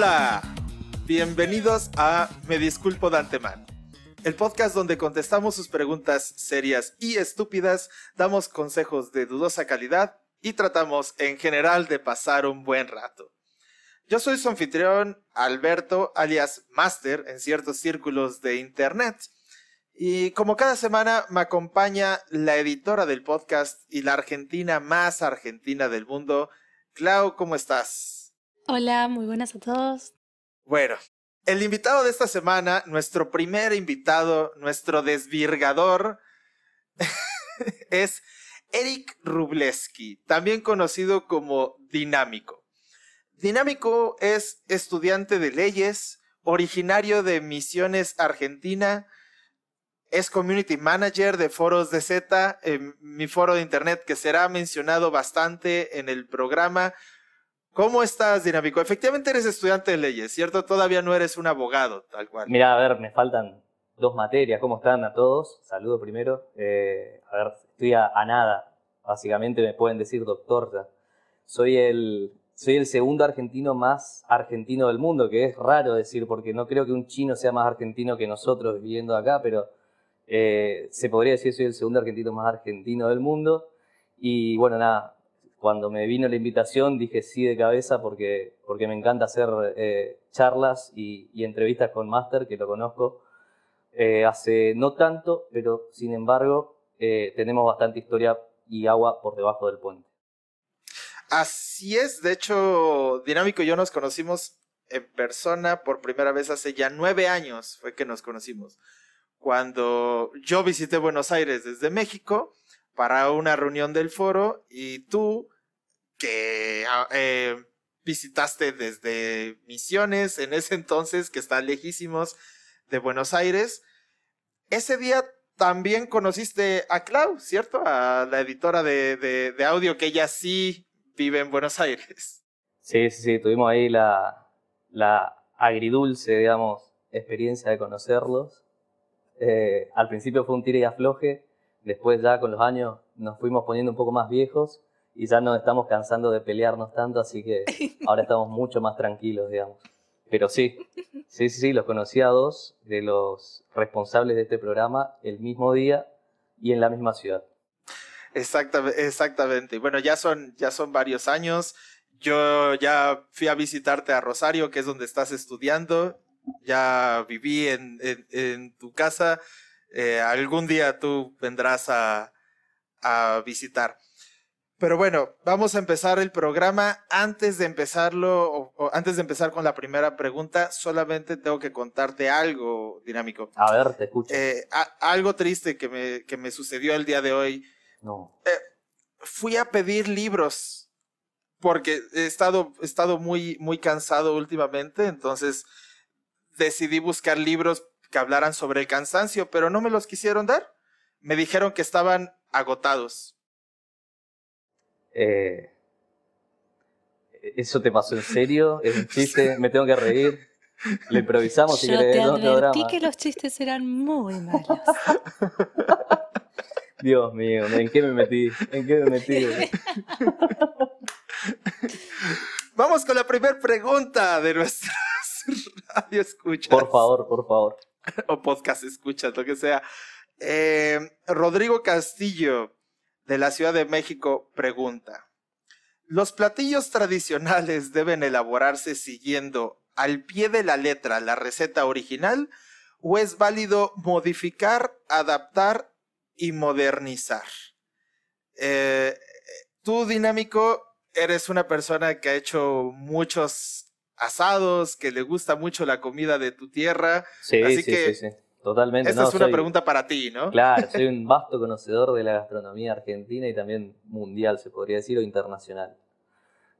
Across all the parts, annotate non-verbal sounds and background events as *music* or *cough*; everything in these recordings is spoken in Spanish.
Hola, bienvenidos a Me Disculpo de Antemano, el podcast donde contestamos sus preguntas serias y estúpidas, damos consejos de dudosa calidad y tratamos en general de pasar un buen rato. Yo soy su anfitrión Alberto, alias Master en ciertos círculos de Internet. Y como cada semana me acompaña la editora del podcast y la argentina más argentina del mundo, Clau, ¿cómo estás? Hola, muy buenas a todos. Bueno, el invitado de esta semana, nuestro primer invitado, nuestro desvirgador, *laughs* es Eric Rubleski, también conocido como Dinámico. Dinámico es estudiante de leyes, originario de Misiones, Argentina, es community manager de foros de Z, en mi foro de internet que será mencionado bastante en el programa. ¿Cómo estás, Dinámico? Efectivamente eres estudiante de leyes, ¿cierto? Todavía no eres un abogado, tal cual. Mira, a ver, me faltan dos materias. ¿Cómo están a todos? Saludo primero. Eh, a ver, estoy a, a, nada. Básicamente me pueden decir doctor ya. Soy el, soy el segundo argentino más argentino del mundo, que es raro decir, porque no creo que un chino sea más argentino que nosotros viviendo acá, pero eh, se podría decir soy el segundo argentino más argentino del mundo. Y bueno, nada, cuando me vino la invitación dije sí de cabeza porque, porque me encanta hacer eh, charlas y, y, entrevistas con Master, que lo conozco eh, hace no tanto, pero sin embargo eh, tenemos bastante historia y agua por debajo del puente. Así es, de hecho, Dinámico y yo nos conocimos en persona por primera vez hace ya nueve años, fue que nos conocimos cuando yo visité Buenos Aires desde México para una reunión del foro y tú que ah, eh, visitaste desde Misiones en ese entonces que está lejísimos de Buenos Aires, ese día también conociste a Clau, ¿cierto? A la editora de, audio que ella sí vive en Buenos Aires. Sí, sí, sí, tuvimos ahí la, la agridulce, digamos, experiencia de conocerlos eh, al principio fue un tire y afloje, después ya con los años nos fuimos poniendo un poco más viejos y ya nos estamos cansando de pelearnos tanto, así que *laughs* ahora estamos mucho más tranquilos, digamos. Pero sí, sí, sí, sí, los conocí a dos de los responsables de este programa el mismo día y en la misma ciudad. Exactamente, exactamente. Bueno, ya son, ya son varios años. Yo ya fui a visitarte a Rosario, que es donde estás estudiando, ya viví en, en, en tu casa, eh, algún día tú vendrás a, a, visitar. Pero bueno, vamos a empezar el programa. Antes de empezarlo, o, o antes de empezar con la primera pregunta, solamente tengo que contarte algo dinámico. A ver, te escucho. Eh, a, algo triste que me, que me sucedió el día de hoy. No. Eh, fui a pedir libros porque he estado, he estado muy, muy cansado últimamente, entonces decidí buscar libros que hablaran sobre el cansancio, pero no me los quisieron dar. Me dijeron que estaban agotados. Eh, ¿Eso te pasó en serio? ¿Es un chiste? *laughs* ¿Me tengo que reír? Lo improvisamos si Yo querés. te no, no advertí que los chistes eran muy malos. *laughs* Dios mío, ¿en qué me metí? ¿En qué me metí? *laughs* Vamos con la primera pregunta de nuestras radio escuchas. Por favor, por favor. *laughs* o podcast escuchas, lo que sea. Eh, Rodrigo Castillo, de la Ciudad de México, pregunta. ¿Los platillos tradicionales *laughs* deben elaborarse siguiendo al pie de la letra la receta original o es válido modificar, adaptar y modernizar? Eh, tú, Dinámico, eres una persona que ha hecho muchos asados, que le gusta mucho la comida de tu tierra. Sí, Así sí, que sí, sí. Totalmente. Esta no, es una soy- pregunta para ti, ¿no? Claro, soy un *laughs* vasto conocedor de la gastronomía argentina y también mundial, se podría decir, o internacional.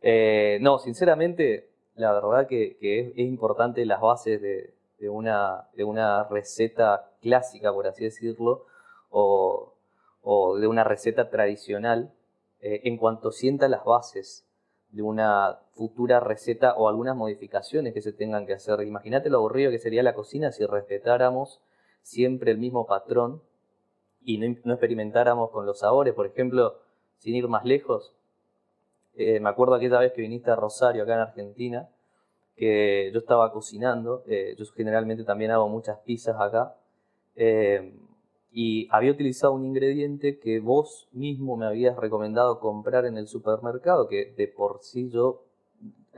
Eh, no, sinceramente, la verdad que, que es, es importante las bases de, de una, de una receta clásica, por así decirlo, o, o de una receta tradicional, eh, en cuanto sienta las bases de una futura receta o algunas modificaciones que se tengan que hacer. Imagínate lo aburrido que sería la cocina si respetáramos siempre el mismo patrón y no, no experimentáramos con los sabores. Por ejemplo, sin ir más lejos, eh, me acuerdo aquella vez que viniste a Rosario, acá en Argentina, que yo estaba cocinando, eh, yo generalmente también hago muchas pizzas acá, eh, y había utilizado un ingrediente que vos mismo me habías recomendado comprar en el supermercado, que de por sí yo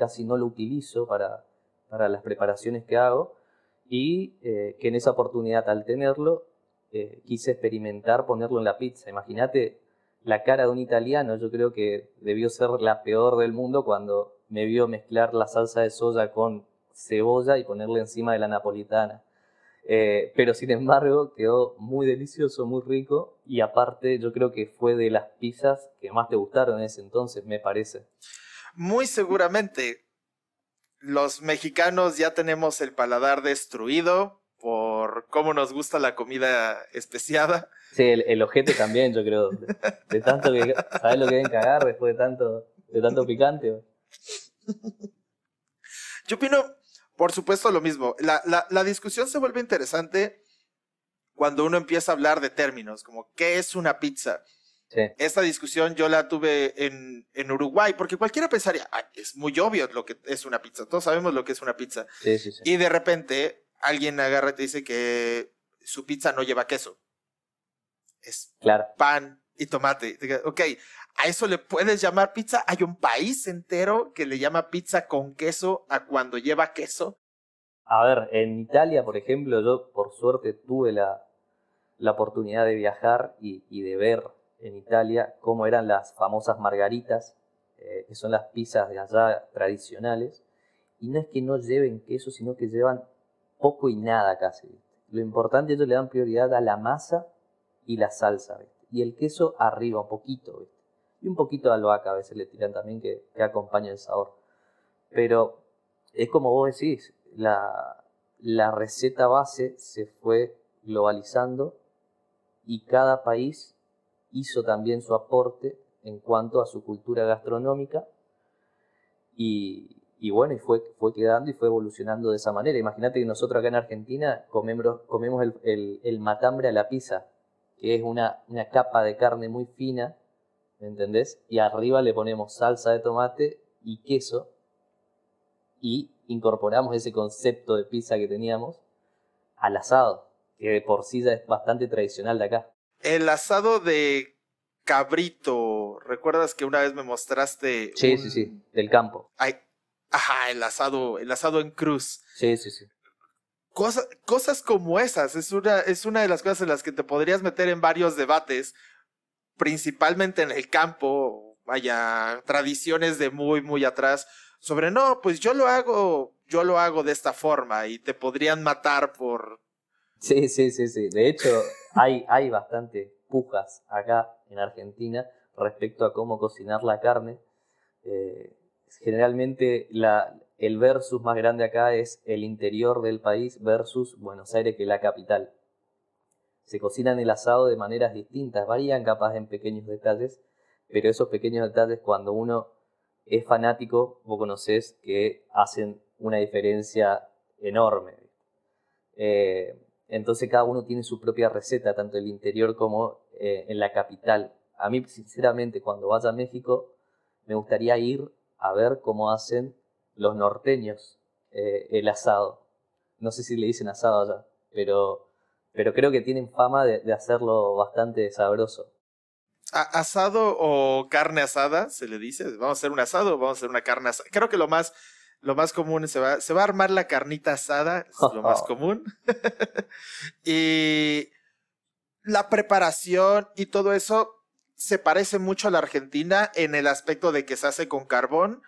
casi no lo utilizo para, para las preparaciones que hago, y eh, que en esa oportunidad al tenerlo quise experimentar ponerlo en la pizza. Imagínate la cara de un italiano, yo creo que debió ser la peor del mundo cuando me vio mezclar la salsa de soya con cebolla y ponerle encima de la napolitana. Eh, pero sin embargo quedó muy delicioso, muy rico y aparte yo creo que fue de las pizzas que más te gustaron en ese entonces, me parece. Muy seguramente. Los mexicanos ya tenemos el paladar destruido por cómo nos gusta la comida especiada. Sí, el, ojete también, yo creo. De, tanto que, ¿sabes lo que deben cagar después de tanto, de tanto picante? Yo opino, por supuesto, lo mismo. La, discusión se vuelve interesante cuando uno empieza a hablar de términos, como ¿qué es una pizza? Esta discusión yo la tuve en, Uruguay, porque cualquiera pensaría, es muy obvio lo que es una pizza, todos sabemos lo que es una pizza. y de repente alguien agarra y te dice que su pizza no lleva queso. Es pan y tomate. Ok, ¿A eso le puedes llamar pizza? Hay un país entero que le llama pizza con queso a cuando lleva queso. A ver, en Italia, por ejemplo, yo por suerte tuve la, la oportunidad de viajar y, de ver en Italia cómo eran las famosas margaritas, eh, que son las pizzas de allá tradicionales. Y no es que no lleven queso, sino que llevan poco y nada casi. Lo importante es que le dan prioridad a la masa y la salsa, y el queso arriba un poquito. y un poquito de albahaca a veces le tiran también que, acompaña el sabor. Pero es como vos decís, la, la receta base se fue globalizando y cada país hizo también su aporte en cuanto a su cultura gastronómica y, bueno, y fue, fue quedando y fue evolucionando de esa manera. Imagínate que nosotros acá en Argentina comemos, comemos el, el, el, matambre a la pizza, que es una, una capa de carne muy fina ¿me entendés? Y arriba le ponemos salsa de tomate y queso y incorporamos ese concepto de pizza que teníamos al asado, que de por sí ya es bastante tradicional de acá. El asado de cabrito, ¿recuerdas que una vez me mostraste? Sí, sí, sí, del campo. Ay, ajá, el asado, el asado en cruz. Sí, sí, sí. Cosas, cosas como esas, es una, es una de las cosas en las que te podrías meter en varios debates, principalmente en el campo, vaya, tradiciones de muy, muy atrás, sobre no, pues yo lo hago, yo lo hago de esta forma y te podrían matar por... Sí, sí, sí, sí. De hecho, hay, hay bastante pujas acá en Argentina respecto a cómo cocinar la carne. Eh, generalmente el versus más grande acá es el interior del país versus Buenos Aires, que es la capital se cocinan el asado de maneras distintas, varían capaz en pequeños detalles, pero esos pequeños detalles cuando uno es fanático, vos conocés que hacen una diferencia enorme. Eh, entonces cada uno tiene su propia receta, tanto en el interior como eh, en la capital. A mí, sinceramente, cuando vaya a México, me gustaría ir a ver cómo hacen los norteños eh, el asado. No sé si le dicen asado allá, pero pero creo que tienen fama de, hacerlo bastante sabroso. asado o carne asada, se le dice. Vamos a hacer un asado o vamos a hacer una carne asada. Creo que lo más, lo más común se va, se va a armar la carnita asada, es lo *laughs* más común. *laughs* y la preparación y todo eso se parece mucho a la Argentina en el aspecto de que se hace con carbón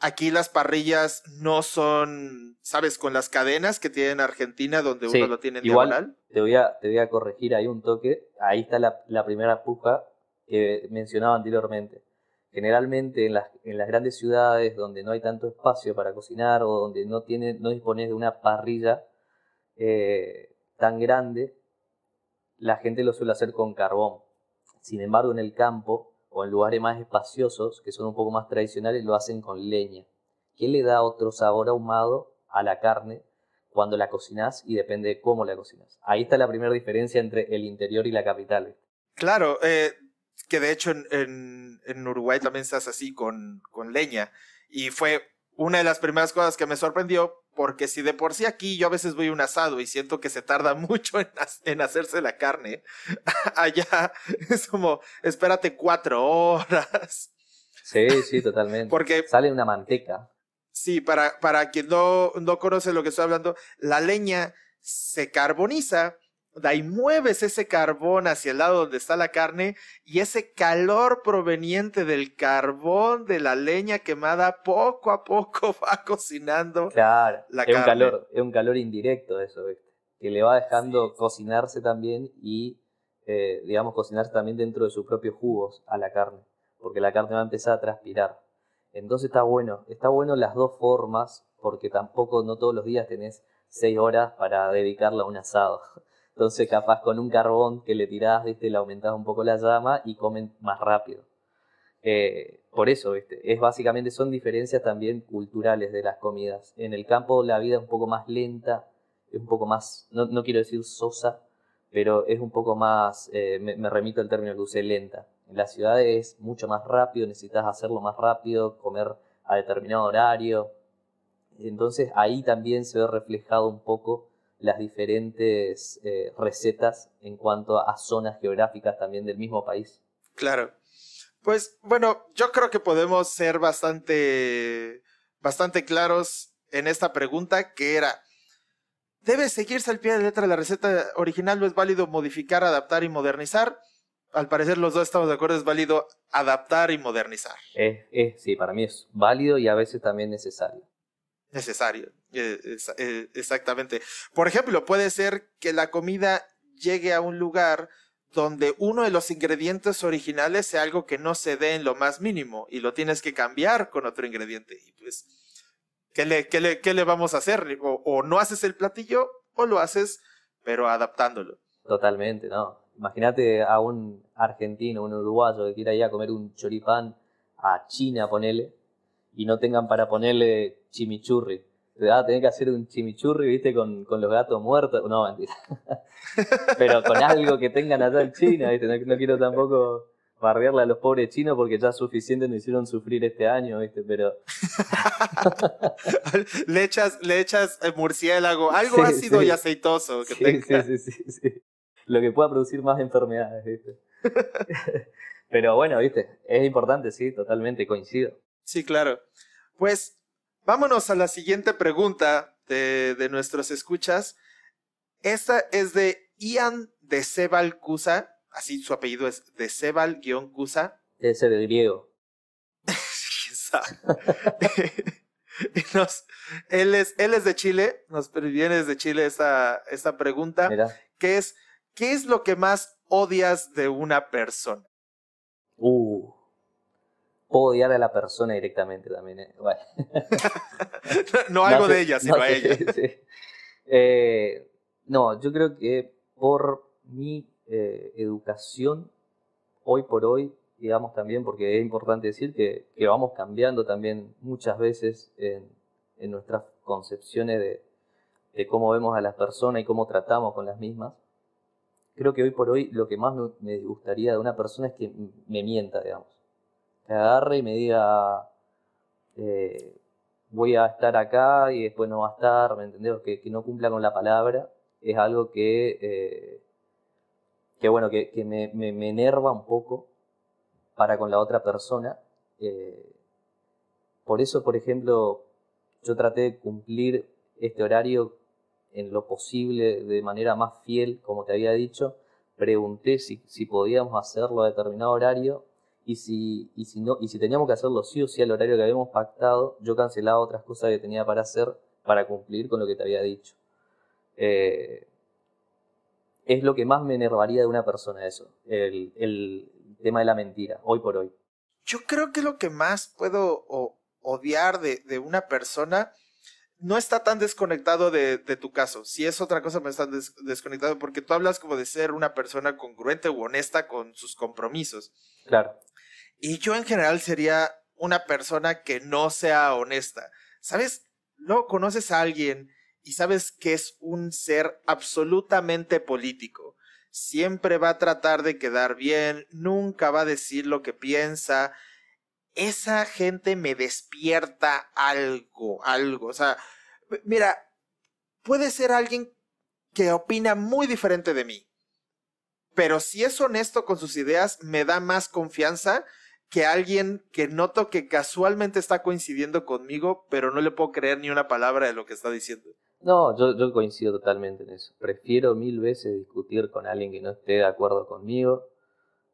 Aquí las parrillas no son, ¿sabes? Con las cadenas que tiene en Argentina, donde uno lo tiene en igual, Te voy, a, te voy a corregir ahí un toque. Ahí está la, la primera puja que mencionaba anteriormente. Generalmente en las, grandes ciudades donde no hay tanto espacio para cocinar o donde no, tiene, no dispones de una parrilla eh, tan grande, la gente lo suele hacer con carbón. Sin embargo, en el campo o en lugares más espaciosos, que son un poco más tradicionales, lo hacen con leña, que le da otro sabor ahumado a la carne cuando la cocinas y depende de cómo la cocinas. Ahí está la primera diferencia entre el interior y la capital. Claro, eh, que de hecho en, en, Uruguay también se hace así con, con leña y fue una de las primeras cosas que me sorprendió, porque si de por sí aquí yo a veces voy a un asado y siento que se tarda *laughs* mucho en, en hacerse la carne, *laughs* allá es como, espérate cuatro horas. Sí, sí, *laughs* totalmente. Porque sale una manteca. Sí, para, para quien no, no conoce lo que estoy hablando, la leña se carboniza ahí mueves ese carbón hacia el lado donde está la carne y ese calor proveniente del carbón de la leña quemada poco a poco *laughs* va cocinando claro, la es Un calor, es un calor indirecto eso, que le va dejando cocinarse también y, eh, digamos, cocinarse también dentro de sus propios jugos a la carne, porque la carne va a empezar a transpirar. Entonces está bueno, está bueno las dos formas, porque tampoco no todos los días tenés seis horas para dedicarla a un asado. Entonces, capaz con un carbón que le tirás, ¿viste? le aumentás un poco la llama y comen más rápido. Eh, por eso, ¿viste? Es básicamente, son diferencias también culturales de las comidas. En el campo la vida es un poco más lenta, es un poco más, no, quiero decir sosa, pero es un poco más, eh, me, remito al término que usé, lenta. En la ciudad es mucho más rápido, necesitas hacerlo más rápido, comer a determinado horario. Entonces ahí también se ve reflejado un poco las diferentes eh, recetas en cuanto a zonas geográficas también del mismo país. Claro. Pues bueno, yo creo que podemos ser bastante, bastante claros en esta pregunta que era, ¿debe seguirse al pie de letra la receta original o es válido modificar, adaptar y modernizar? Al parecer los dos estamos de acuerdo, es válido adaptar y modernizar. sí, para mí es válido y a veces también necesario necesario. Eh, eh, exactamente. Por ejemplo, puede ser que la comida llegue a un lugar donde uno de los ingredientes originales sea algo que no se dé en lo más mínimo y lo tienes que cambiar con otro ingrediente. Pues, ¿qué le, qué le, qué le vamos a hacer? O, no haces el platillo o lo haces, pero adaptándolo. Totalmente, ¿no? Imagínate a un argentino, un uruguayo que quiera ir a comer un choripán a China, ponele, y no tengan para ponerle chimichurri. Ah, tener que hacer un chimichurri, viste, con, los gatos muertos. No, mentira. *laughs* pero con algo que tengan allá en China, viste. No, quiero tampoco bardearle a los pobres chinos porque ya suficiente nos hicieron sufrir este año, viste, pero. *laughs* le echas, le echas el murciélago, algo ácido y aceitoso que sí, Sí, sí, sí, Lo que pueda producir más enfermedades, viste. *laughs* pero bueno, viste, es importante, sí, totalmente, coincido. Sí, claro. Pues vámonos a la siguiente pregunta de, nuestros escuchas. Esta es de Ian de Sebal Cusa. Así su apellido es de Sebal-Cusa. Ese de griego. *laughs* él, es, él es de Chile, nos viene desde Chile esta, esta pregunta, que es, ¿qué es lo que más odias de una persona? Uh, puedo odiar a la persona directamente también. ¿eh? *laughs* no, algo de ella, sino a ella. *laughs* Eh, no, yo creo que por mi eh, educación, hoy por hoy, digamos también, porque es importante decir que, vamos cambiando también muchas veces en, nuestras concepciones de, de, cómo vemos a las personas y cómo tratamos con las mismas. Creo que hoy por hoy lo que más me gustaría de una persona es que me mienta, digamos me agarre y me diga, eh, voy a estar acá y después no va a estar, ¿me entendés? Que, no cumpla con la palabra, es algo que, eh, que bueno, que, me, me, enerva un poco para con la otra persona. Eh, por eso, por ejemplo, yo traté de cumplir este horario en lo posible, de manera más fiel, como te había dicho. Pregunté si, si podíamos hacerlo a determinado horario y si, y si, no, y si teníamos que hacerlo sí o sí al horario que habíamos pactado, yo cancelaba otras cosas que tenía para hacer para cumplir con lo que te había dicho. Eh, es lo que más me enervaría de una persona eso, el, el, tema de la mentira, hoy por hoy. Yo creo que lo que más puedo odiar de, de, una persona no está tan desconectado de, de, tu caso. Si es otra cosa, me está desconectado porque tú hablas como de ser una persona congruente u honesta con sus compromisos. Claro. Y yo en general sería una persona que no sea honesta. ¿Sabes? No conoces a alguien y sabes que es un ser absolutamente político. Siempre va a tratar de quedar bien, nunca va a decir lo que piensa. esa gente me despierta algo, algo. O sea, mira, puede ser alguien que opina muy diferente de mí, pero si es honesto con sus ideas, me da más confianza que alguien que noto que casualmente está coincidiendo conmigo, pero no le puedo creer ni una palabra de lo que está diciendo. No, yo, coincido totalmente en eso. Prefiero mil veces discutir con alguien que no esté de acuerdo conmigo,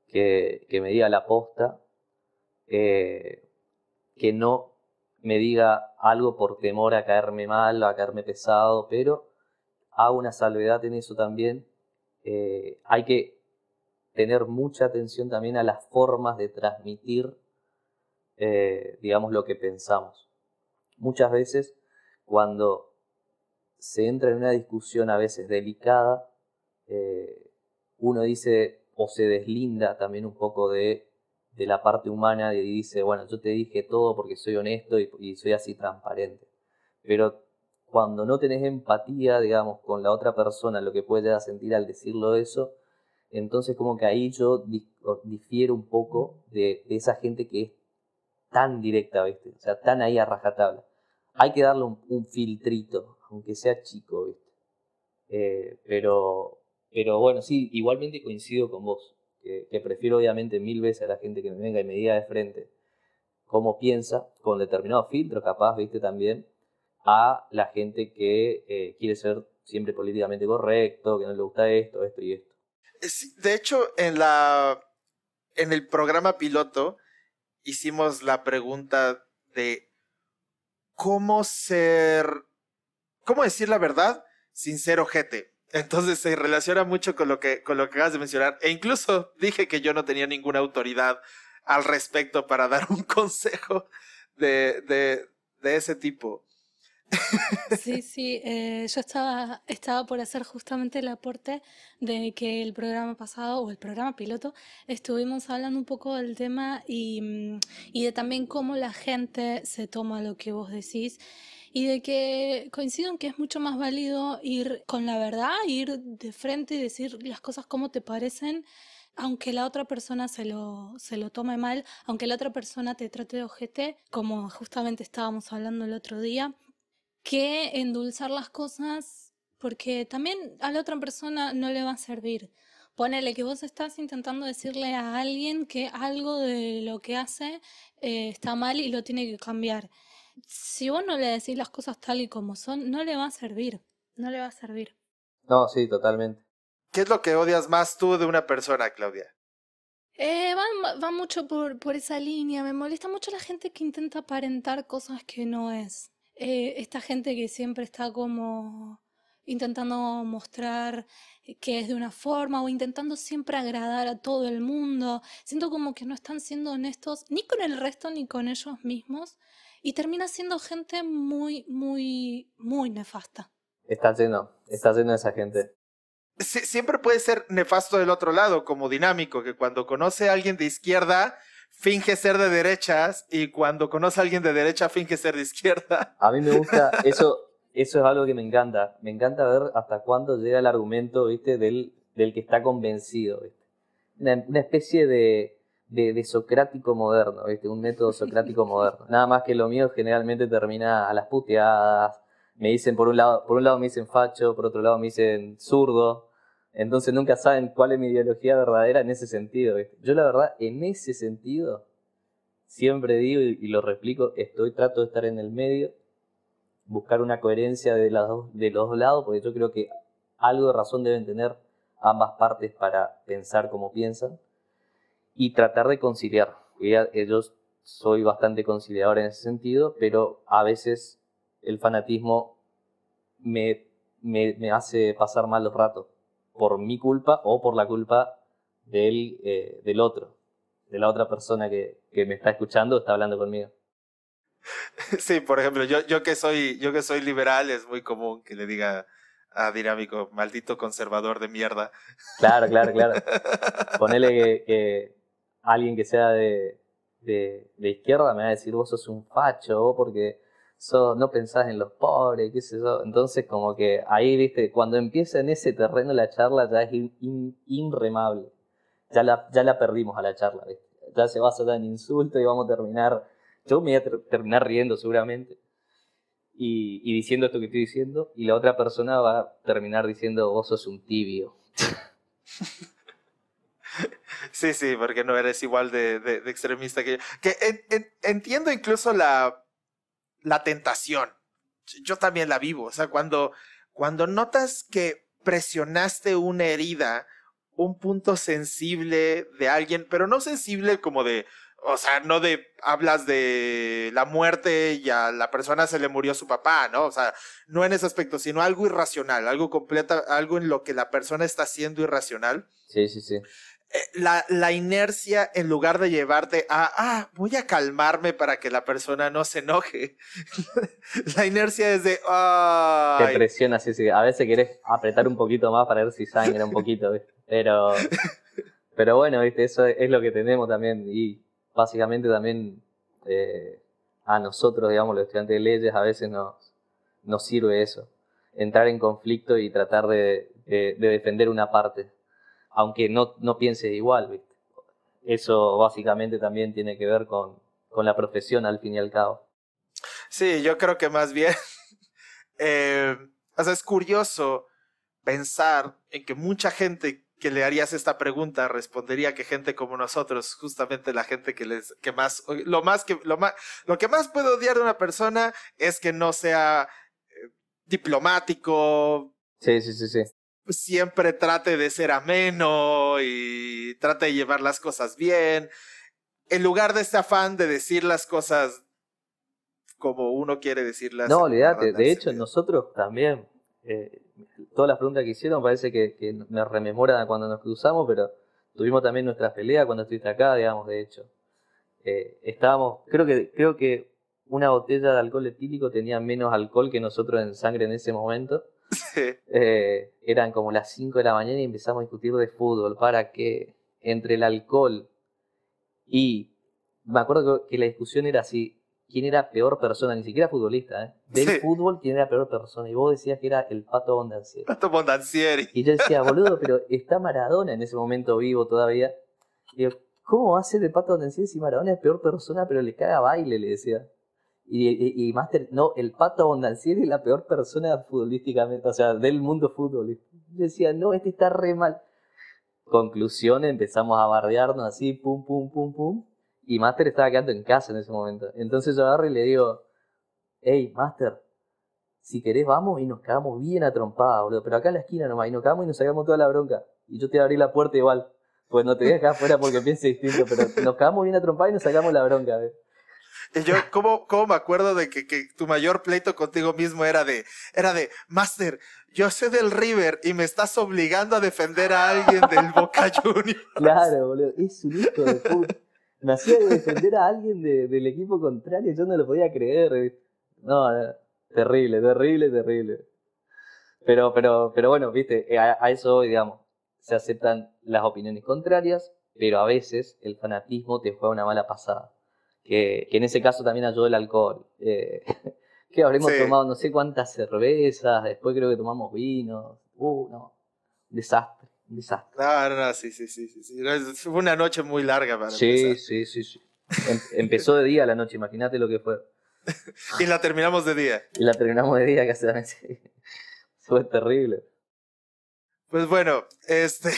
que, que me diga la posta, eh, que no me diga algo por temor a caerme mal, a caerme pesado, pero hago una salvedad en eso también. Eh, hay que tener mucha atención también a las formas de transmitir, eh, digamos, lo que pensamos. Muchas veces cuando se entra en una discusión a veces delicada, eh, uno dice o se deslinda también un poco de, de, la parte humana y dice, bueno, yo te dije todo porque soy honesto y, soy así transparente. Pero cuando no tenés empatía, digamos, con la otra persona, lo que puede sentir al decirlo eso, entonces como que ahí yo difiero un poco de, esa gente que es tan directa, ¿viste? O sea, tan ahí a rajatabla. Hay que darle un, filtrito, aunque sea chico, ¿viste? Eh, pero, pero bueno, sí, igualmente coincido con vos, que, prefiero obviamente mil veces a la gente que me venga y me diga de frente cómo piensa, con determinado filtro capaz, ¿viste? También, a la gente que eh, quiere ser siempre políticamente correcto, que no le gusta esto, esto y esto. De hecho, en la en el programa piloto hicimos la pregunta de cómo ser, cómo decir la verdad sin ser ojete. Entonces se relaciona mucho con lo que con lo que acabas de mencionar. E incluso dije que yo no tenía ninguna autoridad al respecto para *laughs* dar un consejo de, de, de ese tipo. Sí, sí, eh, yo estaba, estaba por hacer justamente el aporte de que el programa pasado o el programa piloto estuvimos hablando un poco del tema y, mm, y de también cómo la gente se toma lo que vos decís y de que coincido en que es mucho más válido ir con la verdad, ir de frente y decir las cosas como te parecen, aunque la otra persona se lo, se lo tome mal, aunque la otra persona te trate de ojete, como justamente estábamos hablando el otro día que endulzar las cosas porque también a la otra persona no le va a servir. Ponele que vos estás intentando decirle a alguien que algo de lo que hace eh, está mal y lo tiene que cambiar. Si vos no le decís las cosas tal y como son, no le va a servir. No le va a servir. No, sí, totalmente. ¿Qué es lo que odias más tú de una persona, Claudia? Eh, va, va mucho por, por esa línea. Me molesta mucho la gente que intenta aparentar cosas que no es. Eh, esta gente que siempre está como intentando mostrar que es de una forma o intentando siempre agradar a todo el mundo. Siento como que no están siendo honestos ni con el resto ni con ellos mismos y termina siendo gente muy, muy, muy nefasta. Está lleno, está lleno esa gente. siempre puede ser nefasto del otro lado, como dinámico, que cuando conoce a alguien de izquierda finge ser de derechas y cuando conoce a alguien de derecha finge ser de izquierda. *laughs* A mí me gusta, eso, eso es algo que me encanta. Me encanta ver hasta cuándo llega el argumento, ¿viste? Del, del que está convencido, Una, especie de, de, socrático moderno, ¿viste? Un método socrático *laughs* moderno. Nada más que lo mío generalmente termina a las puteadas. Me dicen por un lado, por un lado me dicen facho, por otro lado me dicen zurdo. Entonces nunca saben cuál es mi ideología verdadera en ese sentido. Yo la verdad, en ese sentido, siempre digo y, lo replico, estoy trato de estar en el medio, buscar una coherencia de, las dos, de los dos lados, porque yo creo que algo de razón deben tener ambas partes para pensar como piensan, y tratar de conciliar. Yo soy bastante conciliador en ese sentido, pero a veces el fanatismo me, me, me hace pasar mal los ratos por mi culpa o por la culpa del, eh, del otro, de la otra persona que, que me está escuchando o está hablando conmigo. *laughs* Sí, por ejemplo, yo, yo, que soy, yo que soy liberal es muy común que le diga a Dinámico, maldito conservador de mierda. Claro, claro, claro. *laughs* Ponele que, alguien que sea de, de, de, izquierda me va a decir, vos sos un facho, porque no pensás en los pobres, qué sé yo. Entonces, como que ahí, viste, cuando empieza en ese terreno la charla ya es inremable. Ya la, ya la perdimos a la charla, ¿viste? ya se va a hacer en insulto y vamos a terminar, yo me voy a terminar riendo seguramente y, diciendo esto que estoy diciendo y la otra persona va a terminar diciendo vos sos un tibio. Sí, sí, porque no eres igual de, extremista que yo. Entiendo incluso la, la tentación. Yo también la vivo. O sea, cuando, cuando notas que presionaste una herida, un punto sensible de alguien, pero no sensible como de, o sea, no de hablas de la muerte y a la persona se le murió su papá, ¿no? O sea, no en ese aspecto, sino algo irracional, algo completa, algo en lo que la persona está siendo irracional. Sí, sí, sí. La, la, inercia, en lugar de llevarte a, ah, voy a calmarme para que la persona no se enoje, *laughs* la inercia es de, ah. Te presiona, sí, sí. A veces querés apretar un poquito más para ver si sangra un *laughs* poquito, Pero, pero bueno, ¿viste? Eso es lo que tenemos también. Y básicamente también eh, a nosotros, digamos, los estudiantes de leyes, a veces nos, nos sirve eso. Entrar en conflicto y tratar de, de defender una parte aunque no, no pienses igual, ¿viste? Eso básicamente también tiene que ver con, con la profesión al fin y al cabo. Sí, yo creo que más bien, *laughs* eh, o sea, es curioso pensar en que mucha gente que le harías esta pregunta respondería que gente como nosotros, justamente la gente que les, que más, lo más que, lo más, lo que más puede odiar de una persona es que no sea eh, diplomático. Sí, sí, sí, sí siempre trate de ser ameno y trate de llevar las cosas bien, en lugar de este afán de decir las cosas como uno quiere decirlas. No, olvídate, de hecho nosotros también, eh, todas las preguntas que hicieron parece que, que, me rememoran cuando nos cruzamos, pero tuvimos también nuestra pelea cuando estuviste acá, digamos, de hecho. Eh, estábamos, creo que, creo que una botella de alcohol etílico tenía menos alcohol que nosotros en sangre en ese momento. *laughs* Eh, eran como las 5 de la mañana y empezamos a discutir de fútbol para que entre el alcohol y me acuerdo que la discusión era así, quién era peor persona, ni siquiera futbolista, ¿eh? del fútbol quién era peor persona y vos decías que era el Pato Bondancieri. Pato Bondancieri. Y yo decía, *laughs* boludo, pero está Maradona en ese momento vivo todavía. Y yo, ¿cómo va a ser el Pato Bondancieri si Maradona es peor persona pero le caga baile? Le decía. Y, y, Master, no, el Pato Abondancieri es la peor persona futbolísticamente, o sea, del mundo fútbol. Yo decía, no, este está re mal. Conclusión, empezamos a bardearnos así, pum, pum, pum, pum. Y Master estaba quedando en casa en ese momento. Entonces yo agarro y le digo, hey, Master, si querés vamos y nos quedamos bien a boludo. Pero acá en la esquina nomás, y nos quedamos y nos sacamos toda la bronca. Y yo te abrí la puerta igual. Pues no te voy afuera porque piense distinto, pero nos quedamos bien a y nos sacamos la bronca, ¿ves? Y yo, ¿cómo, cómo me acuerdo de que, que, tu mayor pleito contigo mismo era de, era de, Master, yo soy del River y me estás obligando a defender a alguien del Boca *laughs* Juniors. Claro, boludo, es un hijo de puta. Me hacía defender a alguien de, del equipo contrario, yo no lo podía creer. No, terrible, terrible, terrible. Pero, pero, pero bueno, viste, a, a eso hoy, digamos, se aceptan las opiniones contrarias, pero a veces el fanatismo te juega una mala pasada que, en ese caso también ayudó el alcohol. Eh, *laughs* que habremos tomado no sé cuántas cervezas, después creo que tomamos vino. Uh, no. Desastre, desastre. No, no, no, sí, sí, sí, sí. Fue una noche muy larga para Sí, sí, sí, sí. Em, empezó de día la noche, imagínate lo que fue. *laughs* y la terminamos de día. Y la terminamos de día casi. *laughs* Fue terrible. Pues bueno, este,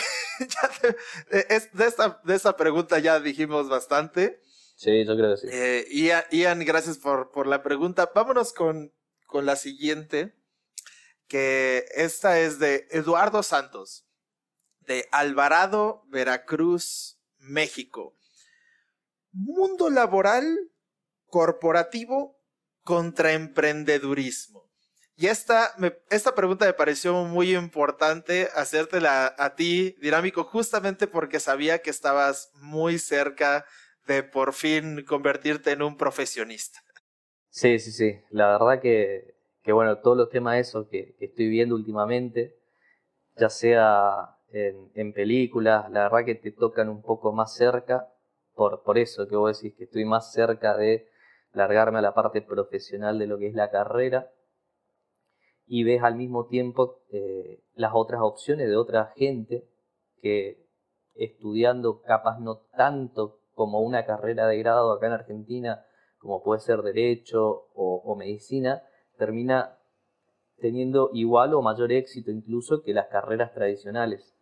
de, esta, de esta pregunta ya dijimos bastante. Sí, yo creo que sí. Ian, gracias por, por la pregunta. Vámonos con, con la siguiente, que esta es de Eduardo Santos, de Alvarado, Veracruz, México. Mundo laboral corporativo contra emprendedurismo. Y esta, me, esta pregunta me pareció muy importante hacértela a ti, Dinámico, justamente porque sabía que estabas muy cerca por fin convertirte en un profesionista. Sí, sí, sí. La verdad que, que bueno, todos los temas esos que, estoy viendo últimamente, ya sea en, en, películas, la verdad que te tocan un poco más cerca, por, por eso que vos decís que estoy más cerca de largarme a la parte profesional de lo que es la carrera y ves al mismo tiempo eh, las otras opciones de otra gente que estudiando capaz no tanto como una carrera de grado acá en Argentina, como puede ser derecho o, medicina, termina teniendo igual o mayor éxito incluso que las carreras tradicionales.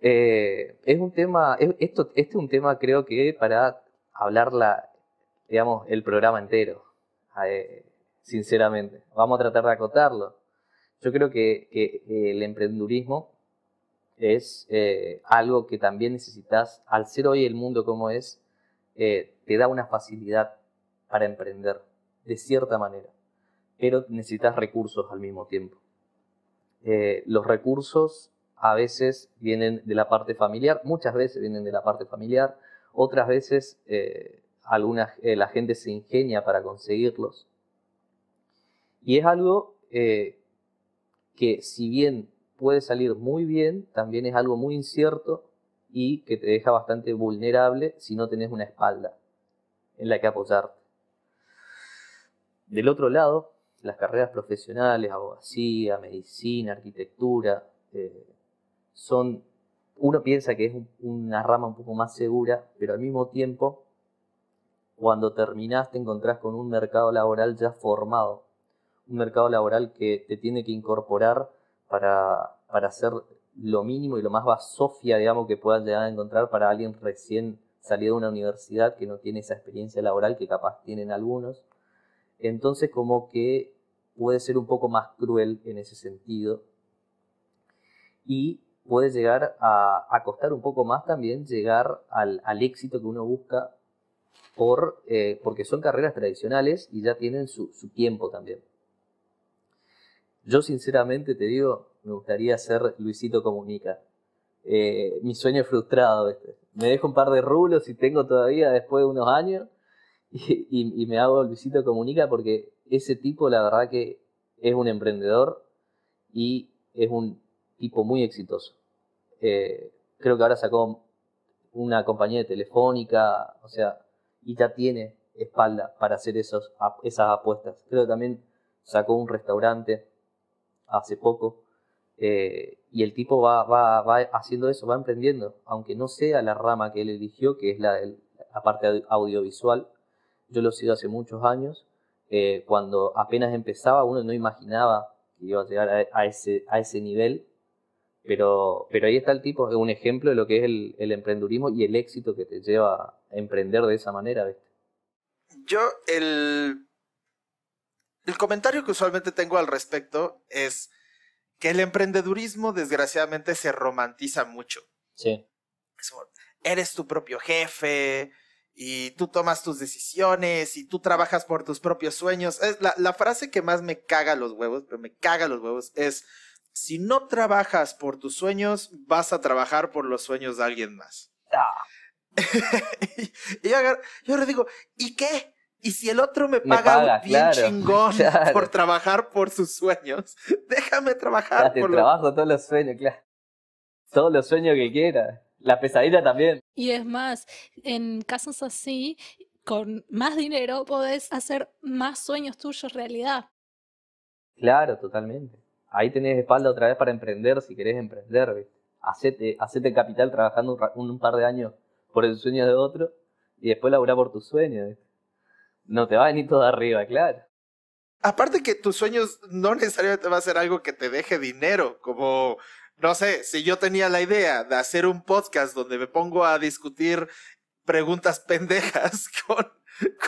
Eh, es un tema, esto, este es un tema creo que para hablar digamos, el programa entero, eh, sinceramente. Vamos a tratar de acotarlo. Yo creo que, el emprendurismo es eh, algo que también necesitas, al ser hoy el mundo como es, te da una facilidad para emprender, de cierta manera, pero necesitas recursos al mismo tiempo. los recursos a veces vienen de la parte familiar, muchas veces vienen de la parte familiar, otras veces eh, eh, la gente se ingenia para conseguirlos. Y es algo eh, que si bien puede salir muy bien, también es algo muy incierto y que te deja bastante vulnerable si no tenés una espalda en la que apoyarte. Del otro lado, las carreras profesionales, abogacía, medicina, arquitectura, son, uno piensa que es una rama un poco más segura, pero al mismo tiempo, cuando terminás te encontrás con un mercado laboral ya formado, un mercado laboral que te tiene que incorporar para, para hacer lo mínimo y lo más basofia, digamos, que puedas llegar a encontrar para alguien recién salido de una universidad que no tiene esa experiencia laboral que capaz tienen algunos. Entonces como que puede ser un poco más cruel en ese sentido. Y puede llegar a, costar un poco más también llegar al, éxito que uno busca por, eh, porque son carreras tradicionales y ya tienen su, tiempo también. Yo sinceramente te digo, me gustaría ser Luisito Comunica. Eh, mi sueño es frustrado. Me dejo un par de rulos y tengo todavía después de unos años y, me hago Luisito Comunica porque ese tipo la verdad que es un emprendedor y es un tipo muy exitoso. Eh, creo que ahora sacó una compañía de telefónica, o sea, y ya tiene espalda para hacer esos, esas apuestas. Creo que también sacó un restaurante hace poco eh, y el tipo va, va, va, haciendo eso, va emprendiendo, aunque no sea la rama que él eligió, que es la, parte audiovisual. Yo lo he sido hace muchos años. Eh, cuando apenas empezaba, uno no imaginaba que iba a llegar a, ese, a ese nivel pero, pero ahí está el tipo, es un ejemplo de lo que es el, el emprendurismo y el éxito que te lleva a emprender de esa manera, ¿viste? Yo, el, el comentario que usualmente tengo al respecto es que el emprendedurismo desgraciadamente se romantiza mucho. Sí. Eres tu propio jefe y tú tomas tus decisiones y tú trabajas por tus propios sueños. Es la, la frase que más me caga los huevos, pero me caga los huevos, es si no trabajas por tus sueños, vas a trabajar por los sueños de alguien más. Ah. *laughs* y yo, le digo, ¿y qué? Y si el otro me paga, bien *laughs* chingón por trabajar por sus sueños, *laughs* déjame trabajar por trabajo todos los sueños, claro. Todos los sueños que quiera. La pesadilla también. Y es más, en casos así, con más dinero podés hacer más sueños tuyos realidad. Claro, totalmente ahí tenés espalda otra vez para emprender si querés emprender. Hacete, hacete capital trabajando un, par de años por el sueño de otro y después laburar por tus sueños. No te va a venir todo arriba, claro. Aparte que tus sueños no necesariamente va a ser algo que te deje dinero, como, no sé, si yo tenía la idea de hacer un podcast donde me pongo a discutir preguntas pendejas *laughs* con,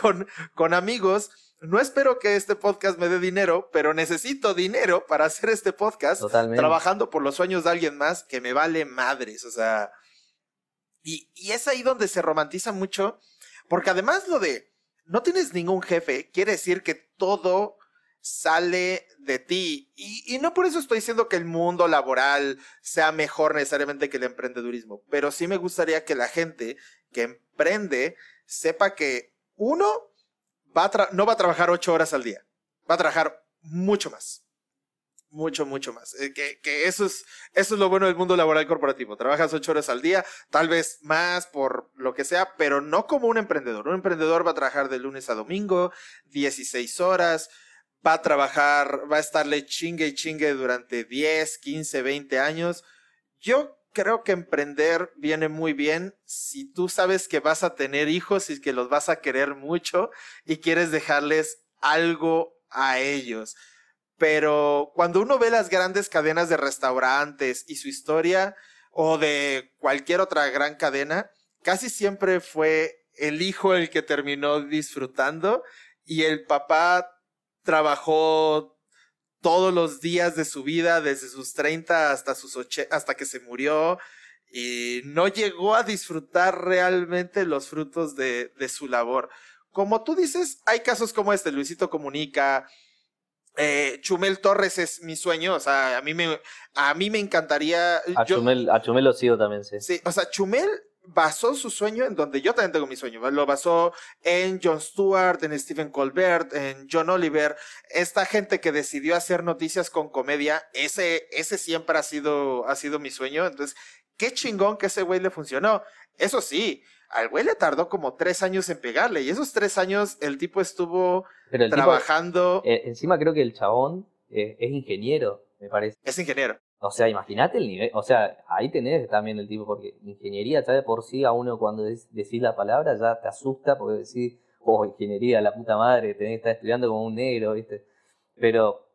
con, con amigos, no espero que este podcast me dé dinero, pero necesito dinero para hacer este podcast. Trabajando por los sueños de alguien más que me vale madres. O sea. Y, y es ahí donde se romantiza mucho. Porque además lo de no tienes ningún jefe, quiere decir que todo sale de ti. Y, no por eso estoy diciendo que el mundo laboral sea mejor necesariamente que el emprendedurismo, pero sí me gustaría que la gente que emprende sepa que uno, no va a trabajar ocho horas al día, va a trabajar mucho más. Mucho, mucho más. Eh, que, que, eso, es, eso es lo bueno del mundo laboral corporativo. Trabajas ocho horas al día, tal vez más por lo que sea, pero no como un emprendedor. Un emprendedor va a trabajar de lunes a domingo, 16 horas, va a trabajar, va a estarle chingue y chingue durante 10, 15, 20 años. Yo creo que emprender viene muy bien si tú sabes que vas a tener hijos y que los vas a querer mucho y quieres dejarles algo a ellos. Pero cuando uno ve las grandes cadenas de restaurantes y su historia o de cualquier otra gran cadena, casi siempre fue el hijo el que terminó disfrutando y el papá trabajó todos los días de su vida, desde sus 30 hasta sus hasta que se murió, y no llegó a disfrutar realmente los frutos de, de, su labor. Como tú dices, hay casos como este, Luisito Comunica, eh, Chumel Torres es mi sueño, o sea, a mí me, a mí me encantaría... A, Chumel, a Chumel lo sigo también, sí. Sí, o sea, Chumel basó su sueño en donde yo también tengo mi sueño. Lo basó en Jon Stewart, en Stephen Colbert, en John Oliver. Esta gente que decidió hacer noticias con comedia, ese, ese siempre ha sido, ha sido mi sueño. Entonces, qué chingón que ese güey le funcionó. Eso sí, al güey le tardó como tres años en pegarle. Y esos tres años el tipo estuvo trabajando. Eh, encima creo que el chabón eh, es ingeniero, me parece. Es ingeniero. O sea, imagínate el nivel, o sea, ahí tenés también el tipo, porque ingeniería ya de por sí a uno cuando decís la palabra ya te asusta porque decís, oh, ingeniería, la puta madre, tenés que estar estudiando como un negro, ¿viste? Pero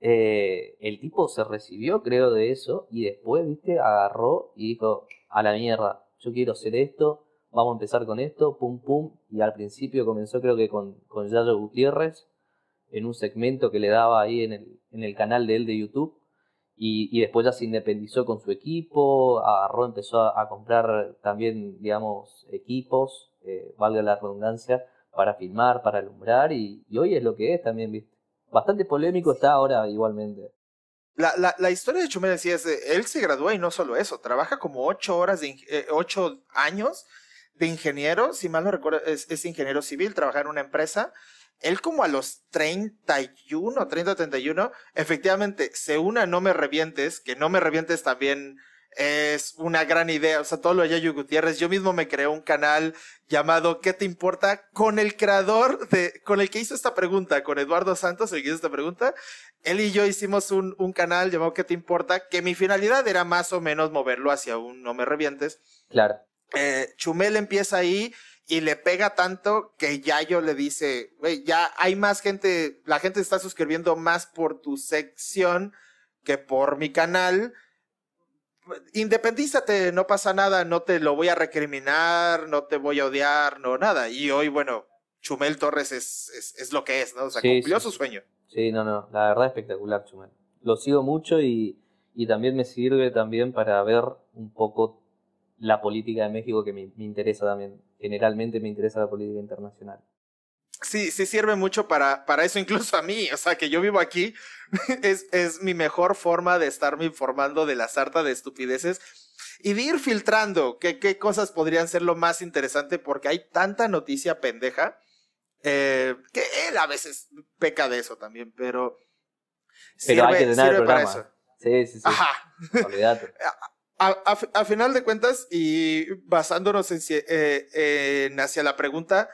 eh, el tipo se recibió, creo, de eso y después, ¿viste? Agarró y dijo, a la mierda, yo quiero hacer esto, vamos a empezar con esto, pum pum, y al principio comenzó creo que con, con Yayo Gutiérrez, en un segmento que le daba ahí en el, en el canal de él de YouTube y, después ya se independizó con su equipo, agarró, empezó a, comprar también, digamos, equipos, eh, valga la redundancia, para filmar, para alumbrar, y, y, hoy es lo que es también, ¿viste? Bastante polémico está ahora igualmente. La, la, la historia de Chumel decía es, él se graduó y no solo eso, trabaja como ocho horas, de, eh, ocho años de ingeniero, si mal no recuerdo, es, ingeniero civil, trabaja en una empresa, él como a los 31, 30, 31, efectivamente se una No Me Revientes, que No Me Revientes también es una gran idea, o sea, todo lo de Yayo Gutiérrez, yo mismo me creé un canal llamado ¿Qué te importa? con el creador de, con el que hizo esta pregunta, con Eduardo Santos, el que hizo esta pregunta, él y yo hicimos un canal llamado ¿Qué te importa? que mi finalidad era más o menos moverlo hacia un No Me Revientes. Claro. Eh, Chumel empieza ahí, y le pega tanto que Yayo le dice, güey, ya hay más gente, la gente está suscribiendo más por tu sección que por mi canal. Independízate, no pasa nada, no te lo voy a recriminar, no te voy a odiar, no nada. Y hoy, bueno, Chumel Torres es, es, lo que es, ¿no? O sea, cumplió su sueño. Sí, no, no, la verdad espectacular, Chumel. Lo sigo mucho y, y también me sirve también para ver un poco la política de México que me, interesa también. Generalmente me interesa la política internacional. Sí, sí sirve mucho para, para eso, incluso a mí. O sea, que yo vivo aquí *laughs* es, es mi mejor forma de estarme informando de la sarta de estupideces y de ir filtrando qué, qué cosas podrían ser lo más interesante porque hay tanta noticia pendeja eh, que él a veces peca de eso también, pero... Pero hay que tener el programa. Sí, sí, sí. Ajá. Olvídate. *laughs* a, final de cuentas, y basándonos en, eh, hacia la pregunta,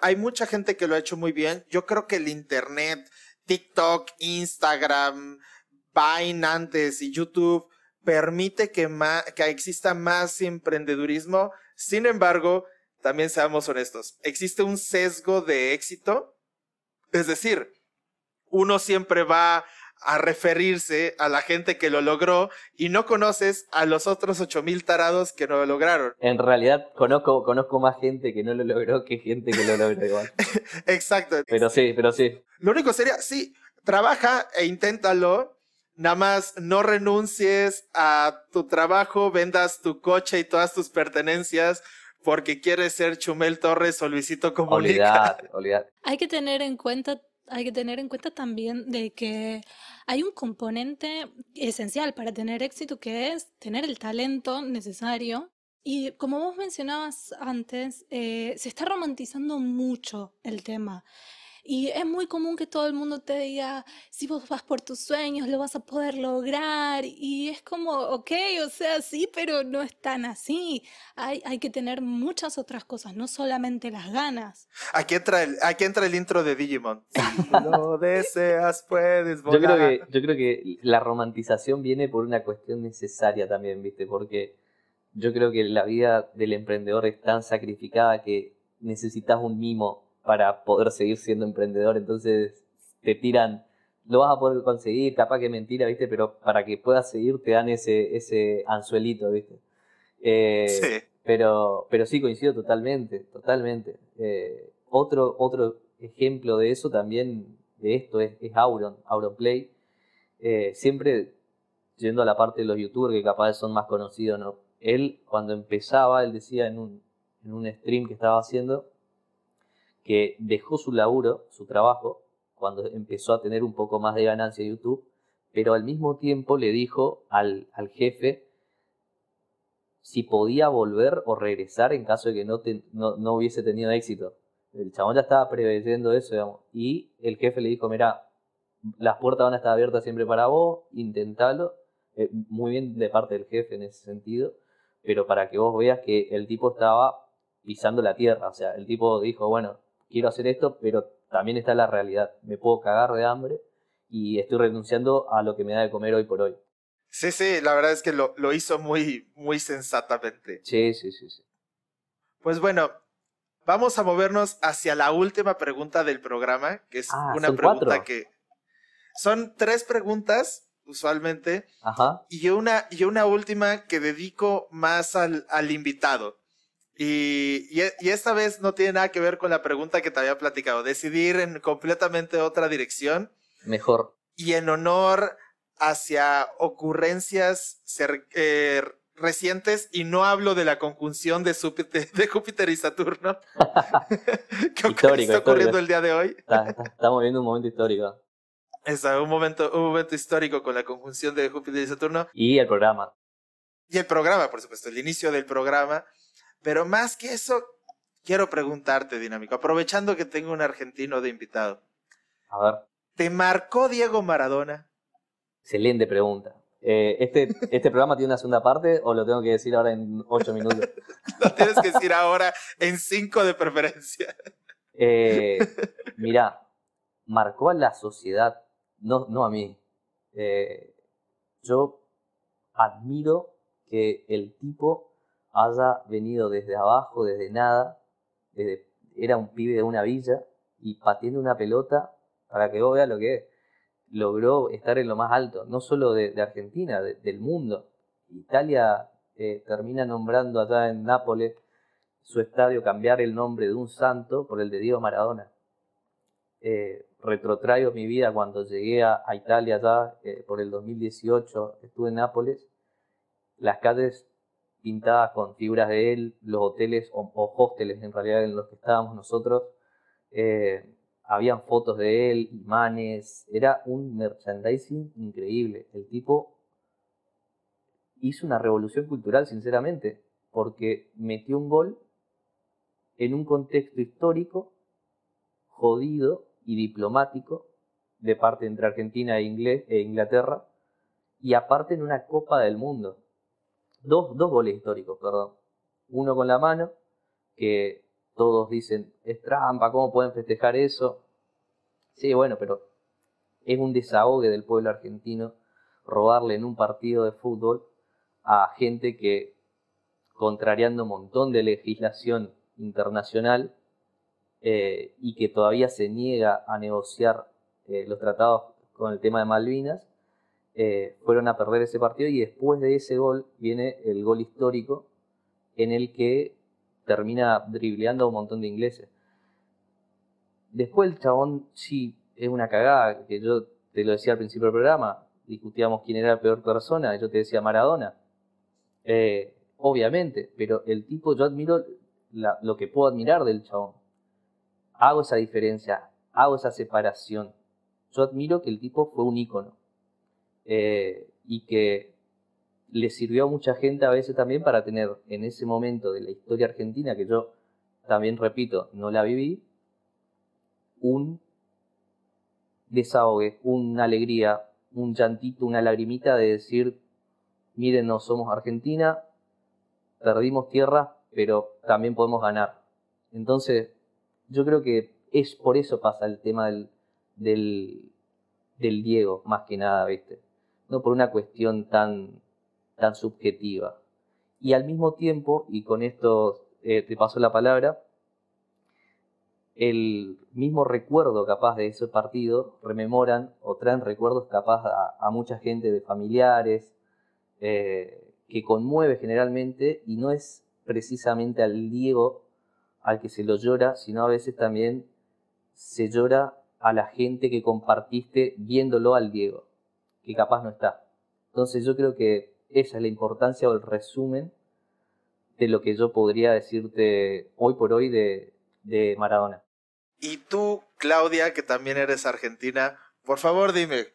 hay mucha gente que lo ha hecho muy bien. Yo creo que el Internet, TikTok, Instagram, Vine antes y YouTube permite que, que exista más emprendedurismo. Sin embargo, también seamos honestos, existe un sesgo de éxito. Es decir, uno siempre va a referirse a la gente que lo logró y no conoces a los otros ocho mil tarados que no lo lograron. En realidad conozco, conozco más gente que no lo logró que gente que lo logró igual. *laughs* Exacto. Pero sí, pero sí. Lo único sería, sí, trabaja e inténtalo. Nada más no renuncies a tu trabajo, vendas tu coche y todas tus pertenencias porque quieres ser Chumel Torres o Luisito Comunica. Olvidate, *laughs* olvidate. Hay que tener en cuenta hay que tener en cuenta también de que hay un componente esencial para tener éxito que es tener el talento necesario. Y como vos mencionabas antes, eh, se está romantizando mucho el tema. Y es muy común que todo el mundo te diga, si vos vas por tus sueños, lo vas a poder lograr. Y es como, ok, o sea, sí, pero no es tan así. Hay, hay que tener muchas otras cosas, no solamente las ganas. Aquí entra el, aquí entra el intro de Digimon. *laughs* Si lo deseas, puedes volar. Yo creo, que, yo creo que la romantización viene por una cuestión necesaria también, ¿viste? Porque yo creo que la vida del emprendedor es tan sacrificada que necesitas un mimo para poder seguir siendo emprendedor, entonces te tiran, lo vas a poder conseguir, capaz que mentira, ¿viste? Pero para que puedas seguir te dan ese, ese anzuelito, ¿viste? Eh, sí. Pero, pero sí, coincido totalmente, totalmente. Eh, otro, otro ejemplo de eso también, de esto, es, es Auron, Auronplay. Eh, siempre yendo a la parte de los youtubers que capaz son más conocidos, ¿no? Él, cuando empezaba, él decía en un, en un stream que estaba haciendo, que dejó su laburo, su trabajo, cuando empezó a tener un poco más de ganancia YouTube, pero al mismo tiempo le dijo al, jefe si podía volver o regresar en caso de que no, no, hubiese tenido éxito. El chabón ya estaba preveyendo eso, digamos. Y el jefe le dijo, mira, las puertas van a estar abiertas siempre para vos, intentalo. Eh, muy bien de parte del jefe en ese sentido, pero para que vos veas que el tipo estaba pisando la tierra. O sea, el tipo dijo, bueno, quiero hacer esto, pero también está la realidad. Me puedo cagar de hambre y estoy renunciando a lo que me da de comer hoy por hoy. Sí, sí, la verdad es que lo, lo hizo muy, muy sensatamente. Sí, sí, sí, sí. Pues bueno, vamos a movernos hacia la última pregunta del programa, que es ah, una pregunta que... Son tres preguntas, usualmente, Ajá. Y, una, y una última que dedico más al, al invitado. Y, y, esta vez no tiene nada que ver con la pregunta que te había platicado. Decidir en completamente otra dirección. Mejor. Y en honor hacia ocurrencias eh, recientes, y no hablo de la conjunción de, de Júpiter y Saturno, *laughs* *laughs* que está ocurriendo el día de hoy. estamos viviendo un momento histórico. Está, un momento, un momento histórico con la conjunción de Júpiter y Saturno. Y el programa. Y el programa, por supuesto, el inicio del programa. Pero más que eso, quiero preguntarte, Dinámico, aprovechando que tengo un argentino de invitado. A ver. ¿Te marcó Diego Maradona? Excelente pregunta. Eh, este, ¿Este programa tiene una segunda parte o lo tengo que decir ahora en ocho minutos? *laughs* lo tienes que decir ahora en cinco de preferencia. Eh, mira, marcó a la sociedad, no, no a mí. Eh, yo admiro que el tipo haya venido desde abajo, desde nada, era un pibe de una villa y pateando una pelota para que vos veas lo que logró estar en lo más alto, no solo de, Argentina, del mundo. Italia eh, termina nombrando allá en Nápoles su estadio, cambiar el nombre de un santo por el de Diego Maradona. Eh, retrotraigo mi vida cuando llegué a, Italia allá eh, por el 2018, estuve en Nápoles, las calles pintadas con figuras de él, los hoteles o, hosteles en realidad en los que estábamos nosotros, eh, habían fotos de él, imanes, era un merchandising increíble. El tipo hizo una revolución cultural, sinceramente, porque metió un gol en un contexto histórico, jodido y diplomático, de parte entre Argentina e, e Inglaterra, y aparte en una Copa del Mundo dos, dos goles históricos, perdón. Uno con la mano, que todos dicen, es trampa, ¿cómo pueden festejar eso? Sí, bueno, pero es un desahogue del pueblo argentino robarle en un partido de fútbol a gente que, contrariando un montón de legislación internacional eh, y que todavía se niega a negociar eh, los tratados con el tema de Malvinas, eh, fueron a perder ese partido y después de ese gol viene el gol histórico en el que termina dribleando a un montón de ingleses. Después el chabón sí es una cagada, que yo te lo decía al principio del programa, discutíamos quién era la peor persona, yo te decía Maradona. Eh, obviamente, pero el tipo, yo admiro lo que puedo admirar del chabón. Hago esa diferencia, hago esa separación. Yo admiro que el tipo fue un ícono eh, y que le sirvió a mucha gente a veces también para tener en ese momento de la historia argentina, que yo también repito, no la viví, un desahogue, una alegría, un llantito, una lagrimita de decir, miren, no somos Argentina, perdimos tierra, pero también podemos ganar. Entonces, yo creo que es por eso pasa el tema del, del, Diego, más que nada, ¿viste? No por una cuestión tan, tan subjetiva. Y al mismo tiempo, y con esto eh, te paso la palabra, el mismo recuerdo capaz de ese partido rememoran o traen recuerdos capaz a, mucha gente de familiares, eh, que conmueve generalmente y no es precisamente al Diego al que se lo llora, sino a veces también se llora a la gente que compartiste viéndolo al Diego, que capaz no está. Entonces yo creo que esa es la importancia o el resumen de lo que yo podría decirte hoy por hoy de, de Maradona. Y tú, Claudia, que también eres argentina, por favor dime,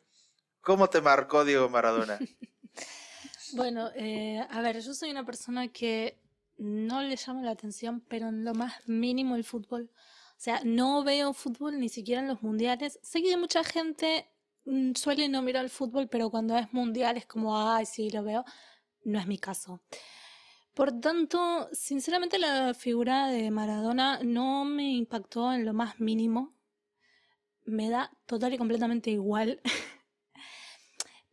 ¿cómo te marcó Diego Maradona? *laughs* bueno, eh, a ver, yo soy una persona que no le llama la atención, pero en lo más mínimo el fútbol. O sea, no veo fútbol ni siquiera en los mundiales. Sé que mucha gente suele no mirar el fútbol, pero cuando es mundial es como, ay, sí, lo veo. No es mi caso. Por tanto, sinceramente la figura de Maradona no me impactó en lo más mínimo. Me da total y completamente igual. *laughs*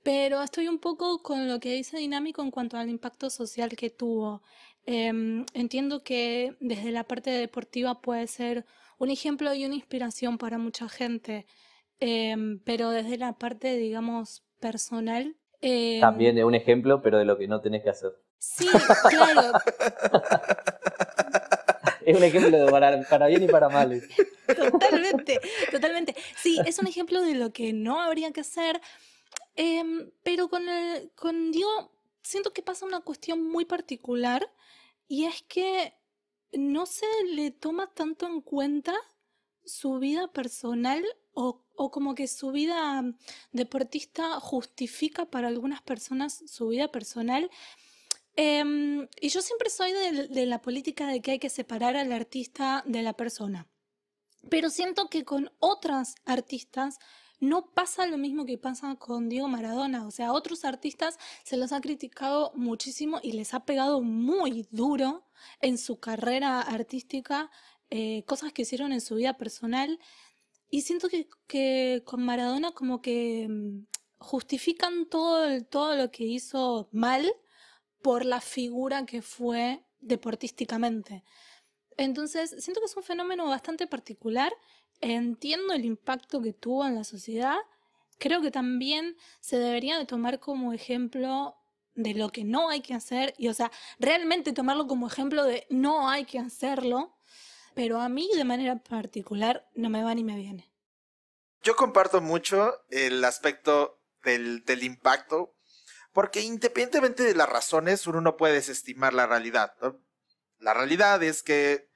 Pero estoy un poco con lo que dice Dinámico en cuanto al impacto social que tuvo. Em, entiendo que desde la parte deportiva puede ser un ejemplo y una inspiración para mucha gente, em, pero desde la parte, digamos, personal. Em, También es un ejemplo, pero de lo que no tenés que hacer. Sí, claro. *laughs* es un ejemplo de para, bien y para mal. Totalmente, totalmente. Sí, es un ejemplo de lo que no habría que hacer, pero con, el, con Diego siento que pasa una cuestión muy particular y es que no se le toma tanto en cuenta su vida personal o, como que su vida deportista justifica para algunas personas su vida personal. Em, y yo siempre soy de, la política de que hay que separar al artista de la persona. Pero siento que con otras artistas no pasa lo mismo que pasa con Diego Maradona. O sea, a otros artistas se los ha criticado muchísimo y les ha pegado muy duro en su carrera artística, eh, cosas que hicieron en su vida personal. Y siento que, con Maradona como que mm, justifican todo, todo lo que hizo mal por la figura que fue deportísticamente. Entonces, siento que es un fenómeno bastante particular entiendo el impacto que tuvo en la sociedad, creo que también se debería de tomar como ejemplo de lo que no hay que hacer y o sea, realmente tomarlo como ejemplo de no hay que hacerlo, pero a mí de manera particular no me va ni me viene. Yo comparto mucho el aspecto del, del impacto, porque independientemente de las razones, uno no puede desestimar la realidad. La realidad es que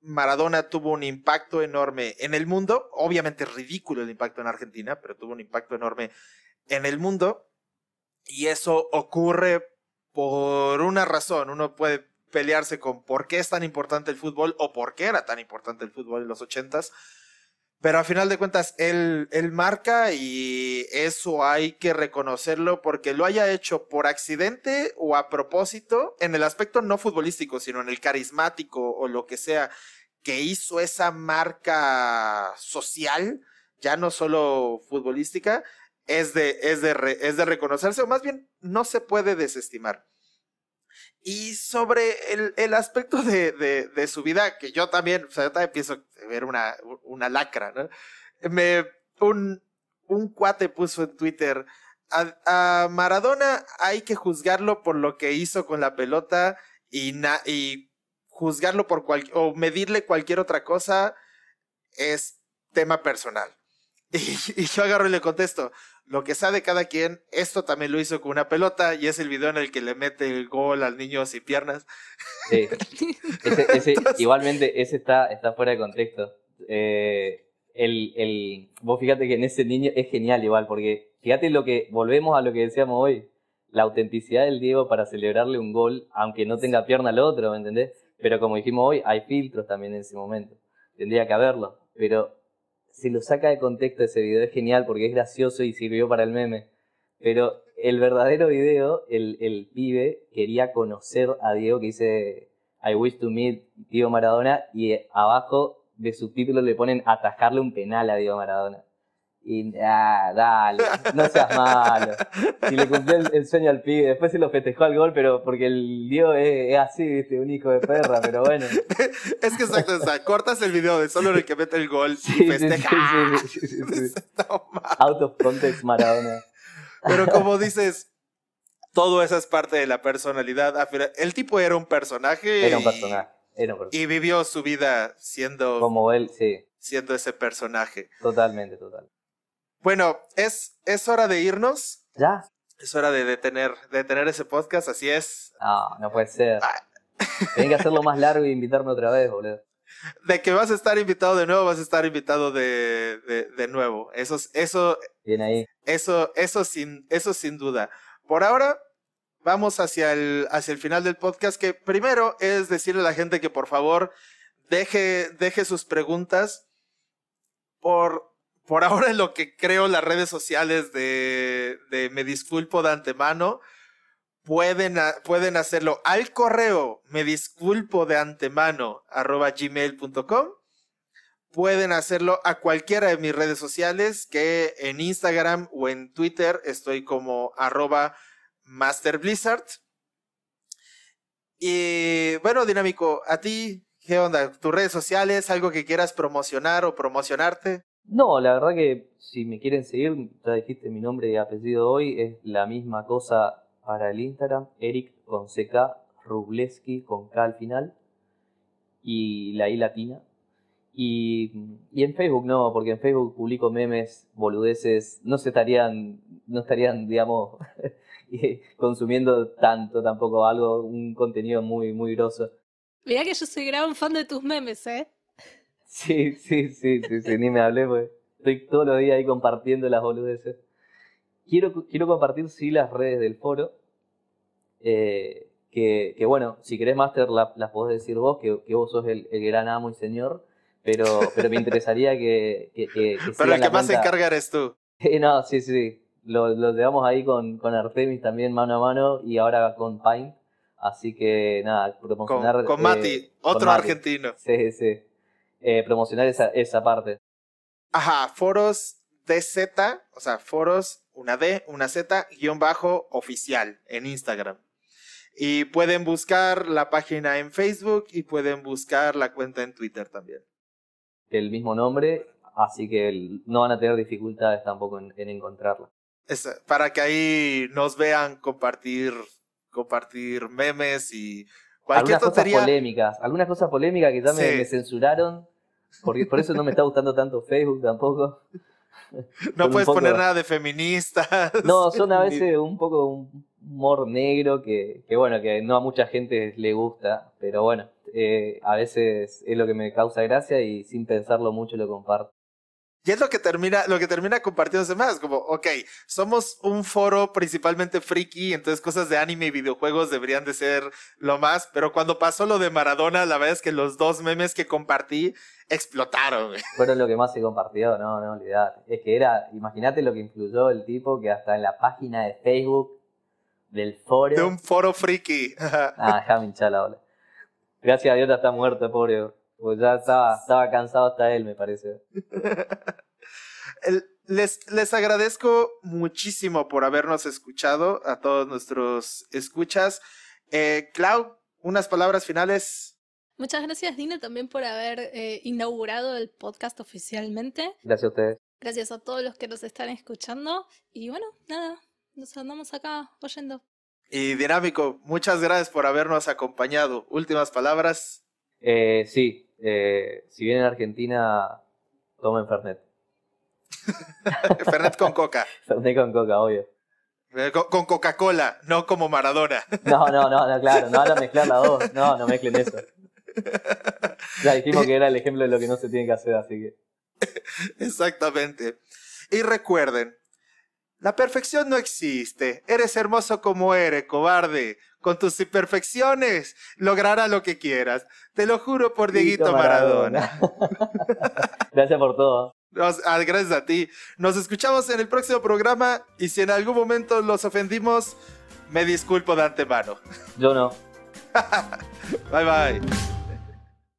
Maradona tuvo un impacto enorme en el mundo, obviamente ridículo el impacto en Argentina, pero tuvo un impacto enorme en el mundo. Y eso ocurre por una razón. Uno puede pelearse con por qué es tan importante el fútbol o por qué era tan importante el fútbol en los ochentas. Pero a final de cuentas, él, marca y eso hay que reconocerlo porque lo haya hecho por accidente o a propósito en el aspecto no futbolístico, sino en el carismático o lo que sea que hizo esa marca social, ya no solo futbolística, es de, es de, es de reconocerse, o más bien no se puede desestimar. Y sobre el, el aspecto de, de, de, su vida, que yo también, o sea, yo también pienso ver una, una lacra, ¿no? Me, un, un cuate puso en Twitter, a, Maradona hay que juzgarlo por lo que hizo con la pelota y, na, y juzgarlo por cualquier, o medirle cualquier otra cosa es tema personal. *laughs* Y, yo agarro y le contesto, lo que sabe cada quien, esto también lo hizo con una pelota y es el video en el que le mete el gol al niño sin piernas. Sí. *laughs* Ese, igualmente, ese está, está fuera de contexto. Eh, el, el, vos fíjate que en ese niño es genial igual, porque fíjate lo que, volvemos a lo que decíamos hoy, la autenticidad del Diego para celebrarle un gol, aunque no tenga pierna al otro, ¿me entendés? Pero como dijimos hoy, hay filtros también en ese momento. Tendría que haberlo. Pero se lo saca de contexto ese video, es genial porque es gracioso y sirvió para el meme. Pero el verdadero video, el, el pibe quería conocer a Diego que dice I wish to meet Diego Maradona y abajo de subtítulo le ponen atajarle un penal a Diego Maradona. Y ah, dale, no seas malo. Y le cumplió el, sueño al pibe. Después se lo festejó al gol, pero porque el Diego es, así, ¿viste? un hijo de perra, pero bueno. *laughs* es que exacto, o sea, cortas el video de solo el que mete el gol y festeja. Sí, sí, sí, *laughs* Out of context Maradona. Pero como dices, todo eso es parte de la personalidad. El tipo era un personaje. Era un personaje. Era un personaje. Y vivió su vida siendo. Como él, sí. Siendo ese personaje. Totalmente, total. Bueno, es, es hora de irnos. ¿Ya? Es hora de detener, de ese podcast, así es. No, no puede ser. Ah. Tienes que hacerlo más largo y invitarme otra vez, boludo. De que vas a estar invitado de nuevo, vas a estar invitado de, de, nuevo. Eso, eso, Bien ahí. Eso, eso, sin, eso sin duda. Por ahora, vamos hacia el, hacia el final del podcast, que primero es decirle a la gente que por favor deje, deje sus preguntas. Por, por ahora en lo que creo las redes sociales de, de Me Disculpo de antemano, pueden, pueden hacerlo al correo me disculpo de antemano gmail.com. Pueden hacerlo a cualquiera de mis redes sociales, que en Instagram o en Twitter estoy como arroba Master Blizzard. Y bueno, Dinámico, a ti, ¿qué onda? ¿Tus redes sociales? ¿Algo que quieras promocionar o promocionarte? No, la verdad que si me quieren seguir, ya dijiste mi nombre y apellido hoy, es la misma cosa para el Instagram, Eric con CK, Rubleski con K al final y la I latina. Y, y, en Facebook no, porque en Facebook publico memes, boludeces, no se estarían, no estarían, digamos, *laughs* consumiendo tanto tampoco algo, un contenido muy, muy grosso. Mira que yo soy gran fan de tus memes, ¿eh? Sí, sí, sí, sí, sí ni me hablé, pues estoy todos los días ahí compartiendo las boludeces. Quiero, quiero compartir, sí, las redes del foro. Eh, que, que, bueno, si querés Master las podés decir vos, que, que vos sos el, el, gran amo y señor, pero, pero me interesaría que... que, que pero el que más se encarga eres tú. *laughs* no, sí, sí, lo, lo llevamos ahí con, con, Artemis también mano a mano y ahora con Pine. Así que nada, promocionar. Con, Mati, eh, otro argentino. Sí, sí. Eh, promocionar esa, esa parte. Ajá, foros DZ, o sea, foros, una D, una Z, guion bajo oficial en Instagram. Y pueden buscar la página en Facebook y pueden buscar la cuenta en Twitter también. El mismo nombre, así que no van a tener dificultades tampoco en, en encontrarla para que ahí nos vean compartir, compartir memes y cualquier algunas cosas polémicas, algunas cosas polémicas que ya me, censuraron, porque por eso no me está gustando tanto Facebook tampoco. *laughs* No puedes poner nada de feministas. No, son a *laughs* veces un poco un humor negro que, que bueno, que no a mucha gente le gusta, pero bueno, eh, a veces es lo que me causa gracia y sin pensarlo mucho lo comparto. Y es lo que termina, lo que termina compartiéndose más, como, ok, somos un foro principalmente friki, entonces cosas de anime y videojuegos deberían de ser lo más, pero cuando pasó lo de Maradona, la verdad es que los dos memes que compartí explotaron. Fueron lo que más se compartió, no, no, olvidate. Es que era, imagínate lo que influyó el tipo que hasta en la página de Facebook del foro. De un foro friki. *laughs* ah, déjame hinchar la ola. Gracias a Dios está muerto, pobre. Pues ya estaba, *laughs* estaba cansado hasta él, me parece. *laughs* les, les agradezco muchísimo por habernos escuchado, a todos nuestros escuchas. Eh, Clau, unas palabras finales. Muchas gracias, Dina, también por haber eh, inaugurado el podcast oficialmente. Gracias a ustedes. Gracias a todos los que nos están escuchando. Y bueno, nada, nos andamos acá oyendo. Y Dinámico, muchas gracias por habernos acompañado. Últimas palabras. Eh, sí, eh, si vienen a Argentina, tomen Fernet. *laughs* Fernet con coca. Fernet con coca, obvio. Eh, con, Coca-Cola, no como Maradona. *laughs* No, no, no, no, claro, no van a mezclar las dos. No, no mezclen eso. *laughs* Ya dijimos que era el ejemplo de lo que no se tiene que hacer, así que. Exactamente. Y recuerden, la perfección no existe. Eres hermoso como eres, cobarde. Con tus imperfecciones lograrás lo que quieras. Te lo juro por Dieguito Maradona. *laughs* Gracias por todo. Ah, gracias a ti. Nos escuchamos en el próximo programa y si en algún momento los ofendimos, me disculpo de antemano. Yo no. *laughs* bye bye.